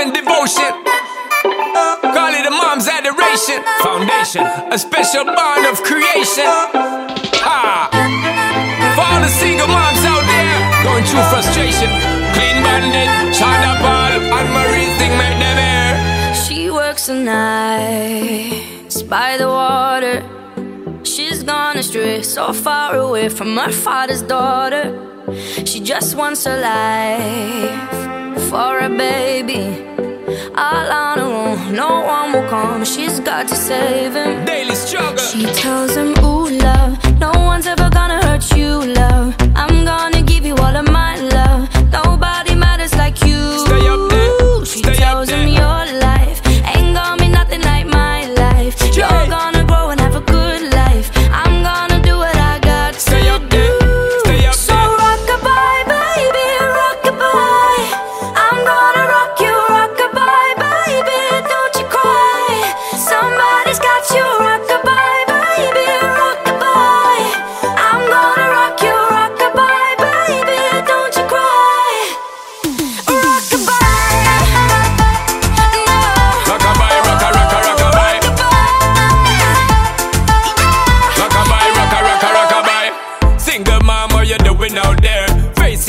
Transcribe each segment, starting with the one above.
and devotion. Call it a mom's adoration. Foundation, a special bond of creation. Ha! For all the single moms out there going through frustration. Clean bandit, China Paul, and Marie thing make them air. She works the nights by the water. She's gone astray, so far away from her father's daughter. She just wants a life for a baby. All on her own, no one will come. She's got to save him. Daily struggle. She tells him, Ooh, love, no one's ever gonna hurt you, love. I'm gonna give you all of my love. Nobody matters like you. Stay up there. She Stay up tells there. him your life ain't gonna be nothing like my life. You're gonna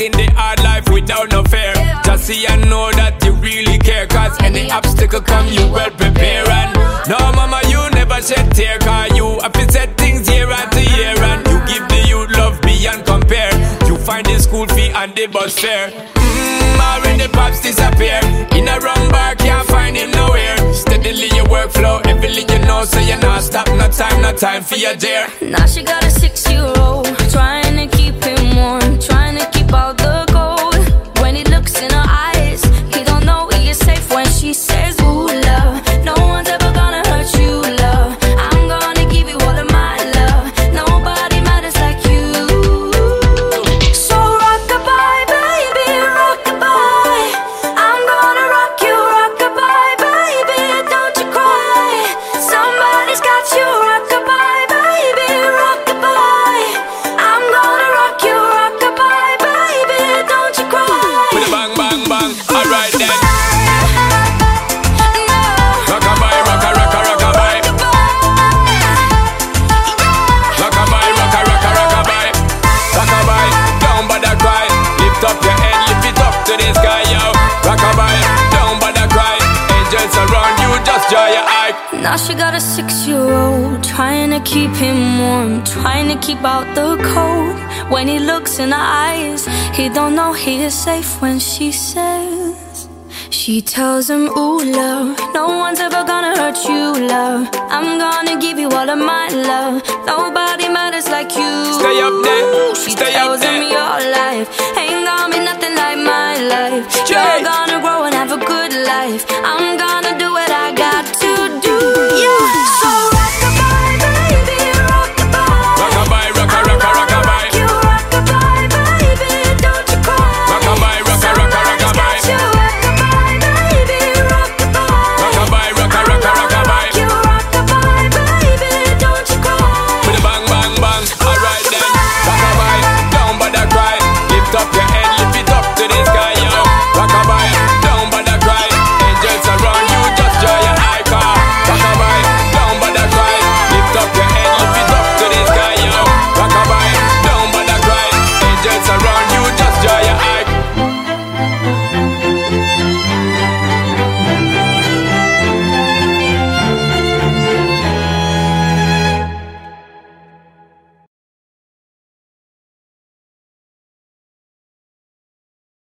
Facing the hard life without no fear. Just see and know that you really care. Cause any obstacle come, you well prepare. And no, mama, you never shed tear. Cause you have to set things year after year. And you give the youth love beyond compare. You find the school fee and the bus fare. Mmm, the pops disappear. In a wrong bar, can't find him nowhere. Steadily your workflow, everything you know, so you're not stop. No time, no time for your dear. Now she got a six-year-old Trying to keep Now she got a six-year-old Trying to keep him warm Trying to keep out the cold. When he looks in her eyes He don't know he is safe when she says She tells him, ooh, love No one's ever gonna hurt you, love. I'm gonna give you all of my love. Nobody matters like you. Stay up there, She stay up there.